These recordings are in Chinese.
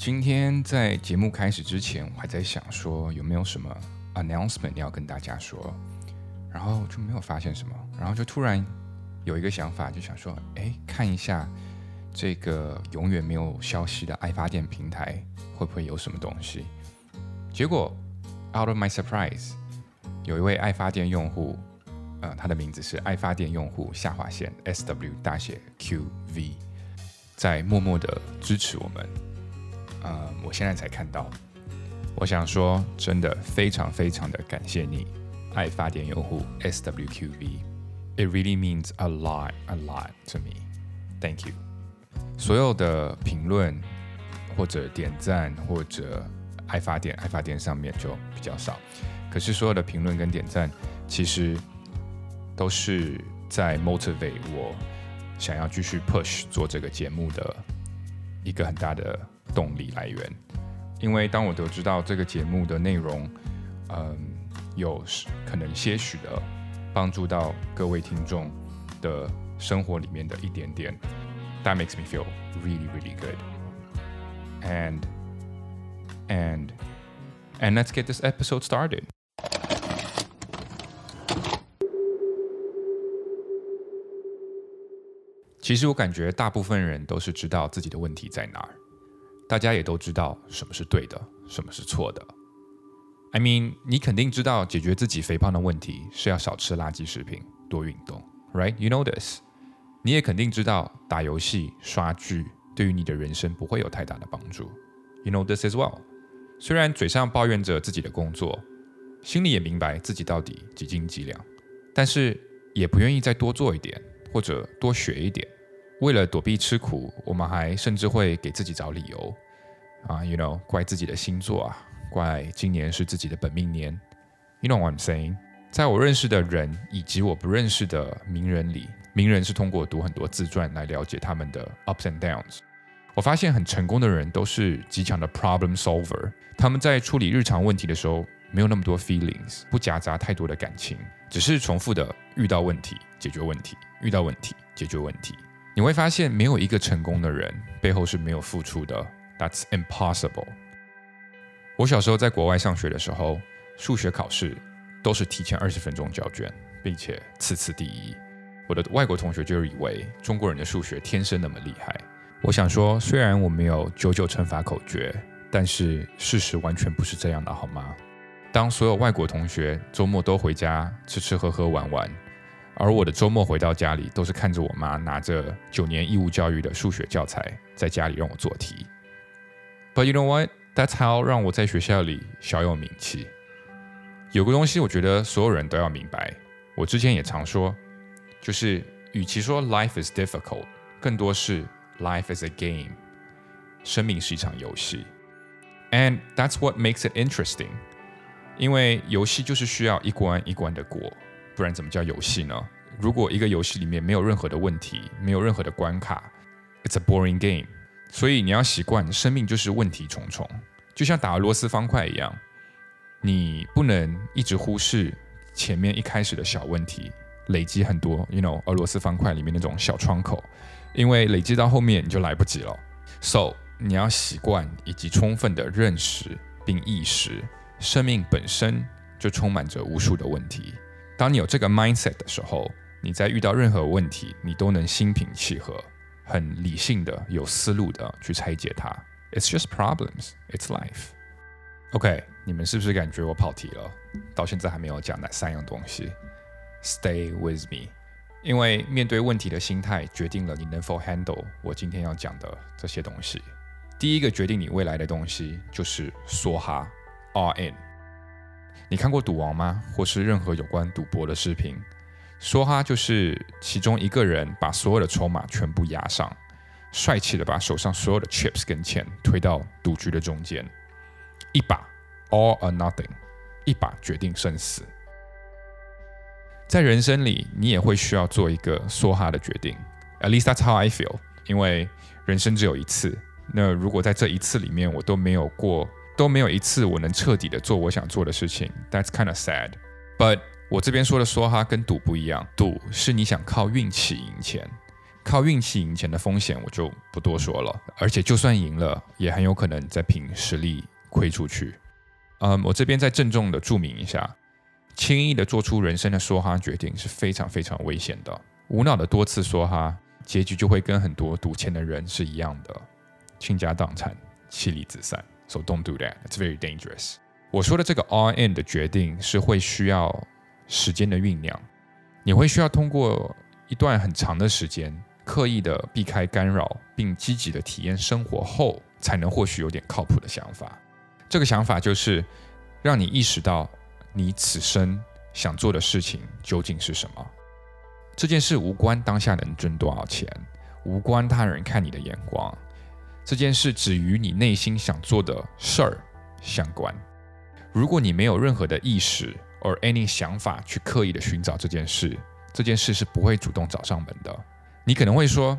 今天在节目开始之前，我还在想说有没有什么 announcement 要跟大家说，然后就没有发现什么，然后就突然有一个想法，就想说，哎，看一下这个永远没有消息的爱发电平台会不会有什么东西。结果 out of my surprise，有一位爱发电用户，呃，他的名字是爱发电用户下划线 S W 大写 Q V，在默默的支持我们。呃，我现在才看到，我想说，真的非常非常的感谢你，爱发电用户 S W Q V。It really means a lot, a lot to me. Thank you. 所有的评论或者点赞或者爱发电，爱发电上面就比较少。可是所有的评论跟点赞，其实都是在 motivate 我想要继续 push 做这个节目的一个很大的动力来源。因为当我得知到这个节目的内容，嗯，有可能些许的帮助到各位听众的生活里面的一点点，That makes me feel really, really good. And and and let's get this episode started. 其实我感觉大部分人都是知道自己的问题在哪儿，大家也都知道什么是对的，什么是错的。I mean，你肯定知道解决自己肥胖的问题是要少吃垃圾食品，多运动，right？You know this。你也肯定知道打游戏、刷剧对于你的人生不会有太大的帮助，You know this as well。虽然嘴上抱怨着自己的工作，心里也明白自己到底几斤几两，但是也不愿意再多做一点或者多学一点。为了躲避吃苦，我们还甚至会给自己找理由啊，You know，怪自己的星座啊，怪今年是自己的本命年。You know what I'm saying？在我认识的人以及我不认识的名人里，名人是通过读很多自传来了解他们的 ups and downs。我发现很成功的人都是极强的 problem solver，他们在处理日常问题的时候没有那么多 feelings，不夹杂太多的感情，只是重复的遇到问题解决问题，遇到问题解决问题。你会发现，没有一个成功的人背后是没有付出的。That's impossible。我小时候在国外上学的时候，数学考试都是提前二十分钟交卷，并且次次第一。我的外国同学就以为中国人的数学天生那么厉害。我想说，虽然我没有九九乘法口诀，但是事实完全不是这样的，好吗？当所有外国同学周末都回家吃吃喝喝玩玩。而我的周末回到家里，都是看着我妈拿着九年义务教育的数学教材在家里让我做题。But you know what? That's how 让我在学校里小有名气。有个东西，我觉得所有人都要明白。我之前也常说，就是与其说 life is difficult，更多是 life is a game。生命是一场游戏，and that's what makes it interesting。因为游戏就是需要一关一关的过。不然怎么叫游戏呢？如果一个游戏里面没有任何的问题，没有任何的关卡，It's a boring game。所以你要习惯，生命就是问题重重，就像打俄罗斯方块一样，你不能一直忽视前面一开始的小问题，累积很多，you know，俄罗斯方块里面那种小窗口，因为累积到后面你就来不及了。So 你要习惯以及充分的认识并意识，生命本身就充满着无数的问题。当你有这个 mindset 的时候，你在遇到任何问题，你都能心平气和、很理性的、有思路的去拆解它。It's just problems, it's life. OK，你们是不是感觉我跑题了？到现在还没有讲那三样东西。Stay with me，因为面对问题的心态决定了你能否 handle 我今天要讲的这些东西。第一个决定你未来的东西就是梭哈，all in。你看过赌王吗？或是任何有关赌博的视频？梭哈就是其中一个人把所有的筹码全部压上，帅气的把手上所有的 chips 跟钱推到赌局的中间，一把 all or nothing，一把决定生死。在人生里，你也会需要做一个梭哈的决定。At least that's how I feel，因为人生只有一次。那如果在这一次里面我都没有过。都没有一次我能彻底的做我想做的事情，That's kind of sad. But 我这边说的梭哈跟赌不一样，赌是你想靠运气赢钱，靠运气赢钱的风险我就不多说了，而且就算赢了，也很有可能再凭实力亏出去。嗯，我这边再郑重的注明一下，轻易的做出人生的梭哈决定是非常非常危险的。无脑的多次梭哈，结局就会跟很多赌钱的人是一样的，倾家荡产、妻离子散。So don't do that. It's very dangerous. 我说的这个 all in 的决定是会需要时间的酝酿，你会需要通过一段很长的时间，刻意的避开干扰，并积极的体验生活后，才能或许有点靠谱的想法。这个想法就是让你意识到你此生想做的事情究竟是什么。这件事无关当下能挣多少钱，无关他人看你的眼光，这件事只与你内心想做的事儿相关。如果你没有任何的意识 or any 想法去刻意的寻找这件事，这件事是不会主动找上门的。你可能会说，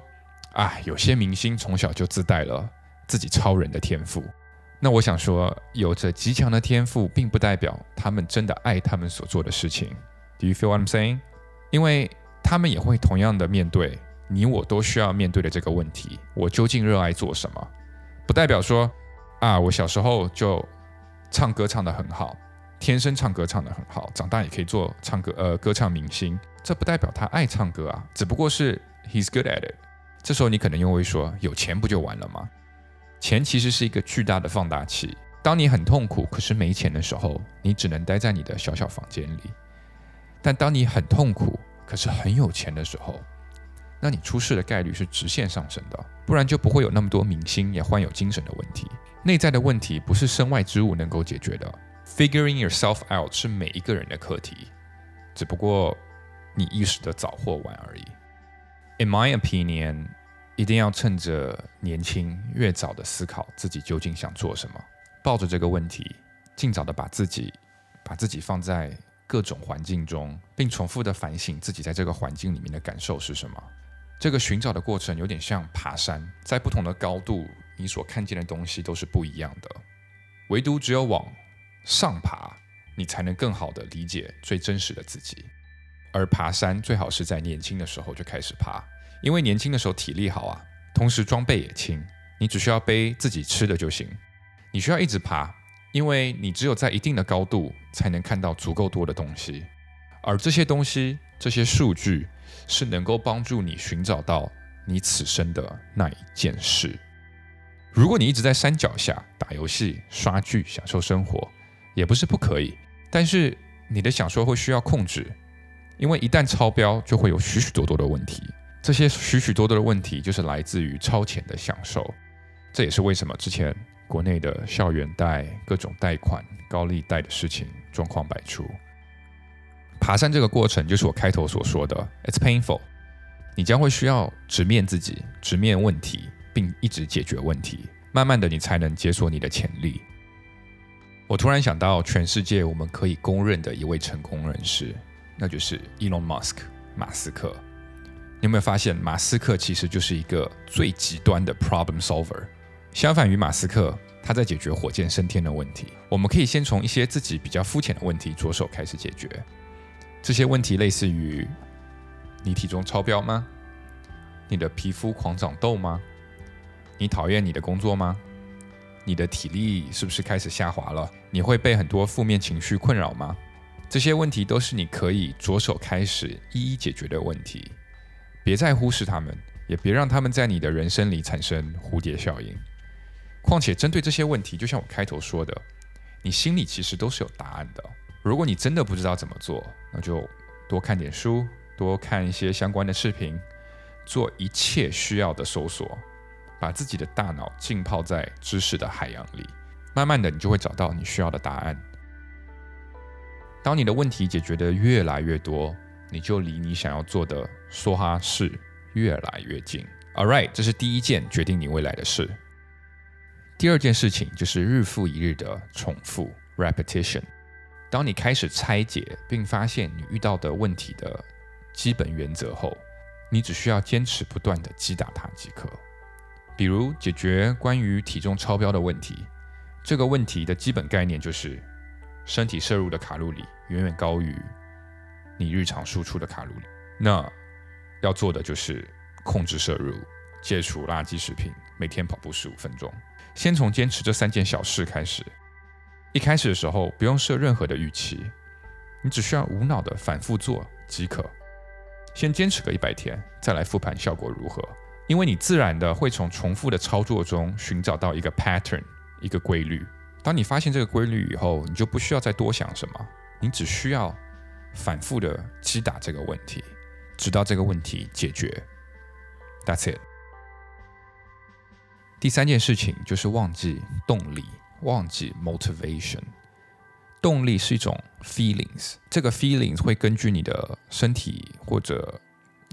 啊，有些明星从小就自带了自己超人的天赋。那我想说，有着极强的天赋，并不代表他们真的爱他们所做的事情。Do you feel what I'm saying？因为他们也会同样的面对你我都需要面对的这个问题：我究竟热爱做什么？不代表说，啊，我小时候就。唱歌唱得很好，天生唱歌唱得很好，长大也可以做唱歌呃歌唱明星。这不代表他爱唱歌啊，只不过是 he's good at it。这时候你可能又会说，有钱不就完了吗？钱其实是一个巨大的放大器。当你很痛苦可是没钱的时候，你只能待在你的小小房间里；但当你很痛苦可是很有钱的时候，那你出事的概率是直线上升的，不然就不会有那么多明星也患有精神的问题。内在的问题不是身外之物能够解决的。Figuring yourself out 是每一个人的课题，只不过你意识的早或晚而已。In my opinion，一定要趁着年轻，越早的思考自己究竟想做什么，抱着这个问题，尽早的把自己把自己放在各种环境中，并重复的反省自己在这个环境里面的感受是什么。这个寻找的过程有点像爬山，在不同的高度。你所看见的东西都是不一样的，唯独只有往上爬，你才能更好的理解最真实的自己。而爬山最好是在年轻的时候就开始爬，因为年轻的时候体力好啊，同时装备也轻，你只需要背自己吃的就行。你需要一直爬，因为你只有在一定的高度才能看到足够多的东西，而这些东西、这些数据是能够帮助你寻找到你此生的那一件事。如果你一直在山脚下打游戏、刷剧、享受生活，也不是不可以。但是你的享受会需要控制，因为一旦超标，就会有许许多多的问题。这些许许多多的问题，就是来自于超前的享受。这也是为什么之前国内的校园贷、各种贷款、高利贷的事情状况百出。爬山这个过程，就是我开头所说的，it's painful。你将会需要直面自己，直面问题。并一直解决问题，慢慢的你才能解锁你的潜力。我突然想到，全世界我们可以公认的一位成功人士，那就是 Elon Musk 马斯克。你有没有发现，马斯克其实就是一个最极端的 problem solver？相反于马斯克，他在解决火箭升天的问题。我们可以先从一些自己比较肤浅的问题着手开始解决。这些问题类似于：你体重超标吗？你的皮肤狂长痘吗？你讨厌你的工作吗？你的体力是不是开始下滑了？你会被很多负面情绪困扰吗？这些问题都是你可以着手开始一一解决的问题。别再忽视他们，也别让他们在你的人生里产生蝴蝶效应。况且，针对这些问题，就像我开头说的，你心里其实都是有答案的。如果你真的不知道怎么做，那就多看点书，多看一些相关的视频，做一切需要的搜索。把自己的大脑浸泡在知识的海洋里，慢慢的，你就会找到你需要的答案。当你的问题解决的越来越多，你就离你想要做的梭哈事越来越近。All right，这是第一件决定你未来的事。第二件事情就是日复一日的重复 （repetition）。当你开始拆解并发现你遇到的问题的基本原则后，你只需要坚持不断的击打它即可。比如解决关于体重超标的问题，这个问题的基本概念就是，身体摄入的卡路里远远高于你日常输出的卡路里。那要做的就是控制摄入，戒除垃圾食品，每天跑步十五分钟。先从坚持这三件小事开始。一开始的时候不用设任何的预期，你只需要无脑的反复做即可。先坚持个一百天，再来复盘效果如何。因为你自然的会从重复的操作中寻找到一个 pattern，一个规律。当你发现这个规律以后，你就不需要再多想什么，你只需要反复的击打这个问题，直到这个问题解决。That's it。第三件事情就是忘记动力，忘记 motivation。动力是一种 feelings，这个 feelings 会根据你的身体或者。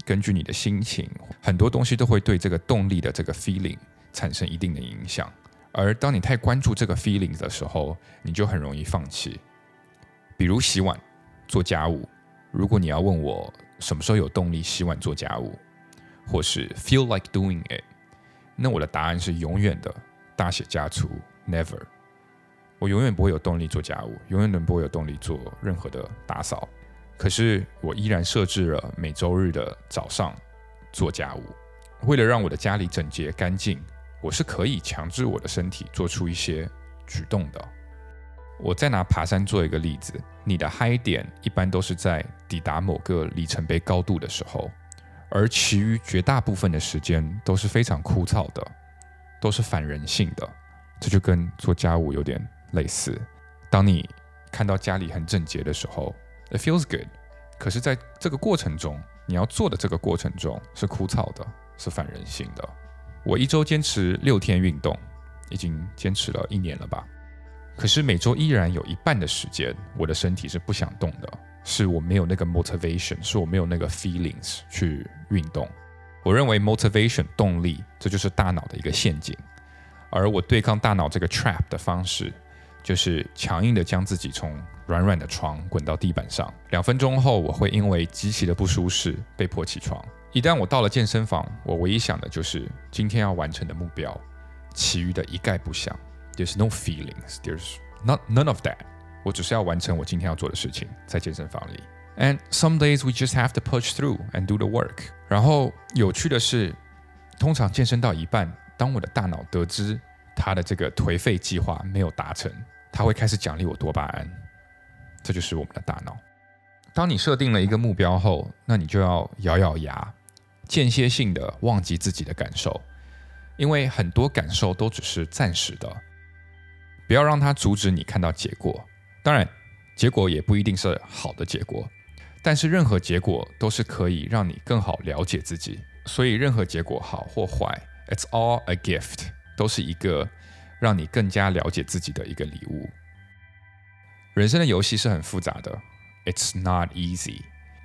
根据你的心情，很多东西都会对这个动力的这个 feeling 产生一定的影响。而当你太关注这个 feelings 的时候，你就很容易放弃。比如洗碗、做家务。如果你要问我什么时候有动力洗碗做家务，或是 feel like doing it，那我的答案是永远的大写加粗 never。我永远不会有动力做家务，永远都不会有动力做任何的打扫。可是我依然设置了每周日的早上做家务，为了让我的家里整洁干净，我是可以强制我的身体做出一些举动的。我再拿爬山做一个例子，你的嗨点一般都是在抵达某个里程碑高度的时候，而其余绝大部分的时间都是非常枯燥的，都是反人性的。这就跟做家务有点类似。当你看到家里很整洁的时候，It feels good，可是在这个过程中，你要做的这个过程中是枯燥的，是反人性的。我一周坚持六天运动，已经坚持了一年了吧？可是每周依然有一半的时间，我的身体是不想动的，是我没有那个 motivation，是我没有那个 feelings 去运动。我认为 motivation 动力，这就是大脑的一个陷阱，而我对抗大脑这个 trap 的方式。就是强硬的将自己从软软的床滚到地板上。两分钟后，我会因为极其的不舒适被迫起床。一旦我到了健身房，我唯一想的就是今天要完成的目标，其余的一概不想。There's no feelings. There's not none of that. 我只是要完成我今天要做的事情，在健身房里。And some days we just have to push through and do the work. 然后有趣的是，通常健身到一半，当我的大脑得知他的这个颓废计划没有达成。他会开始奖励我多巴胺，这就是我们的大脑。当你设定了一个目标后，那你就要咬咬牙，间歇性的忘记自己的感受，因为很多感受都只是暂时的。不要让它阻止你看到结果。当然，结果也不一定是好的结果，但是任何结果都是可以让你更好了解自己。所以，任何结果好或坏，it's all a gift，都是一个。让你更加了解自己的一个礼物。人生的游戏是很复杂的，It's not easy。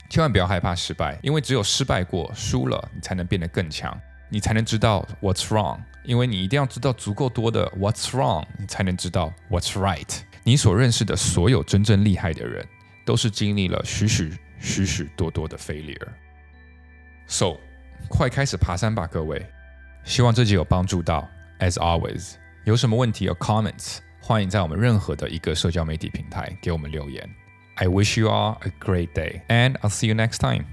千万不要害怕失败，因为只有失败过、输了，你才能变得更强，你才能知道 What's wrong。因为你一定要知道足够多的 What's wrong，你才能知道 What's right。你所认识的所有真正厉害的人，都是经历了许许许许多多的 failure。So，快开始爬山吧，各位！希望这集有帮助到。As always。有什么问题有 comments，欢迎在我们任何的一个社交媒体平台给我们留言。I wish you all a great day, and I'll see you next time.